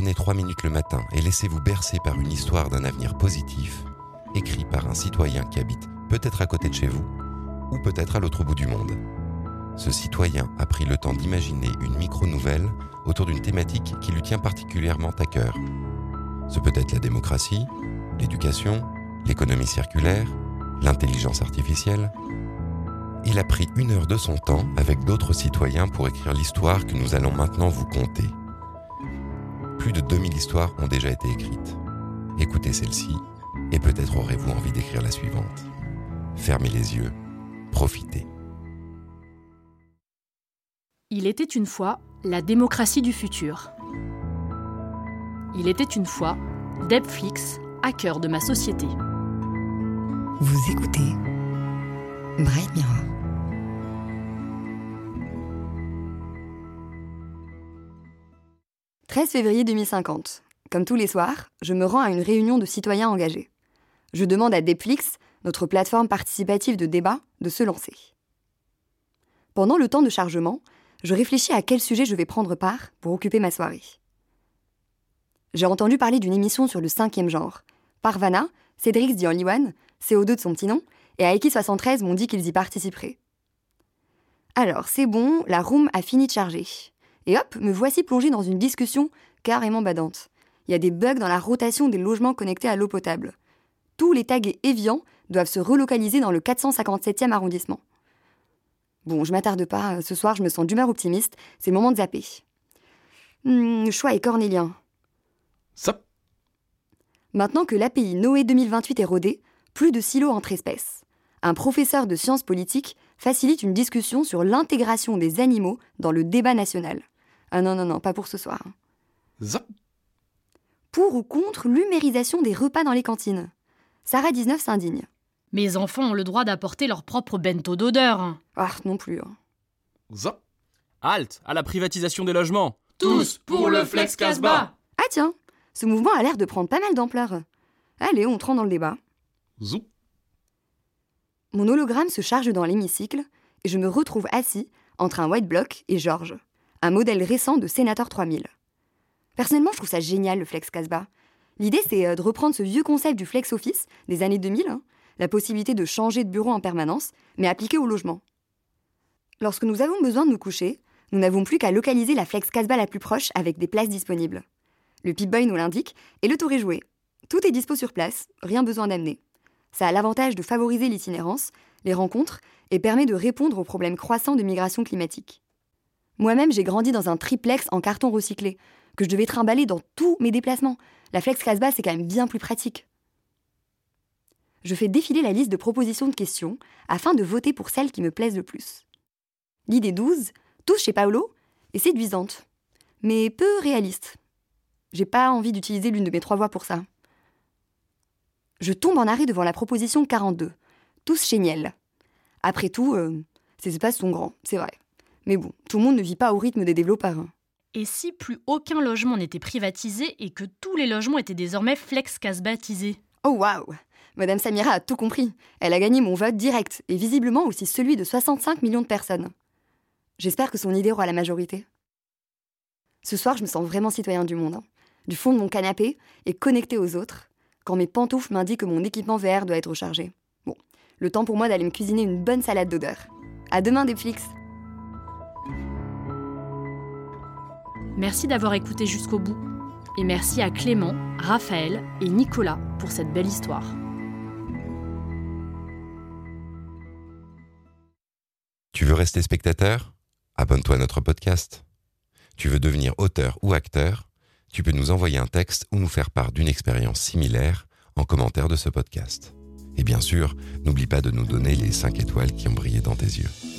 Prenez trois minutes le matin et laissez-vous bercer par une histoire d'un avenir positif, écrit par un citoyen qui habite peut-être à côté de chez vous, ou peut-être à l'autre bout du monde. Ce citoyen a pris le temps d'imaginer une micro-nouvelle autour d'une thématique qui lui tient particulièrement à cœur. Ce peut être la démocratie, l'éducation, l'économie circulaire, l'intelligence artificielle. Il a pris une heure de son temps avec d'autres citoyens pour écrire l'histoire que nous allons maintenant vous conter. Plus de 2000 histoires ont déjà été écrites. Écoutez celle-ci et peut-être aurez-vous envie d'écrire la suivante. Fermez les yeux, profitez. Il était une fois la démocratie du futur. Il était une fois Debflix, hacker de ma société. Vous écoutez Bright Mirror. « 13 février 2050. Comme tous les soirs, je me rends à une réunion de citoyens engagés. Je demande à Depflix, notre plateforme participative de débat, de se lancer. Pendant le temps de chargement, je réfléchis à quel sujet je vais prendre part pour occuper ma soirée. J'ai entendu parler d'une émission sur le cinquième genre. Parvana, Cédric dit One, CO2 de son petit nom, et Aiki73 m'ont dit qu'ils y participeraient. Alors, c'est bon, la room a fini de charger. Et hop, me voici plongé dans une discussion carrément badante. Il y a des bugs dans la rotation des logements connectés à l'eau potable. Tous les tags Evian doivent se relocaliser dans le 457e arrondissement. Bon, je m'attarde pas, ce soir je me sens d'humeur optimiste, c'est le moment de zapper. Hmm, choix est cornélien. Ça. Maintenant que l'API Noé 2028 est rodée, plus de silos entre espèces. Un professeur de sciences politiques facilite une discussion sur l'intégration des animaux dans le débat national. Ah non, non, non, pas pour ce soir. Zap. Pour ou contre l'humérisation des repas dans les cantines Sarah 19 s'indigne. Mes enfants ont le droit d'apporter leur propre bento d'odeur. Ah, non plus. hein. Zap. Halte à la privatisation des logements. Tous pour le Flex Casbah Ah tiens, ce mouvement a l'air de prendre pas mal d'ampleur. Allez, on rentre dans le débat. Zoup. Mon hologramme se charge dans l'hémicycle et je me retrouve assis entre un white block et Georges, un modèle récent de Sénateur 3000. Personnellement, je trouve ça génial le Flex Casbah. L'idée, c'est euh, de reprendre ce vieux concept du Flex Office des années 2000, hein, la possibilité de changer de bureau en permanence, mais appliqué au logement. Lorsque nous avons besoin de nous coucher, nous n'avons plus qu'à localiser la Flex Casbah la plus proche avec des places disponibles. Le Pip-Boy nous l'indique et le tour est joué. Tout est dispo sur place, rien besoin d'amener. Ça a l'avantage de favoriser l'itinérance, les rencontres et permet de répondre aux problèmes croissants de migration climatique. Moi-même, j'ai grandi dans un triplex en carton recyclé, que je devais trimballer dans tous mes déplacements. La Flex Casbah, c'est quand même bien plus pratique. Je fais défiler la liste de propositions de questions afin de voter pour celles qui me plaisent le plus. L'idée 12, tous chez Paolo, est séduisante, mais peu réaliste. J'ai pas envie d'utiliser l'une de mes trois voix pour ça. Je tombe en arrêt devant la proposition 42, tous chez Niel. Après tout, euh, ces espaces sont grands, c'est vrai. Mais bon, tout le monde ne vit pas au rythme des développeurs. hein. Et si plus aucun logement n'était privatisé et que tous les logements étaient désormais flex casbahtisés Oh waouh Madame Samira a tout compris. Elle a gagné mon vote direct, et visiblement aussi celui de 65 millions de personnes. J'espère que son idée aura la majorité. Ce soir, je me sens vraiment citoyen du monde. hein. Du fond de mon canapé et connecté aux autres, quand mes pantoufles m'indiquent que mon équipement VR doit être rechargé. Bon, le temps pour moi d'aller me cuisiner une bonne salade d'odeur. À demain, Netflix Merci d'avoir écouté jusqu'au bout. Et merci à Clément, Raphaël et Nicolas pour cette belle histoire. Tu veux rester spectateur? Abonne-toi à notre podcast. Tu veux devenir auteur ou acteur? Tu peux nous envoyer un texte ou nous faire part d'une expérience similaire en commentaire de ce podcast. Et bien sûr, n'oublie pas de nous donner les 5 étoiles qui ont brillé dans tes yeux.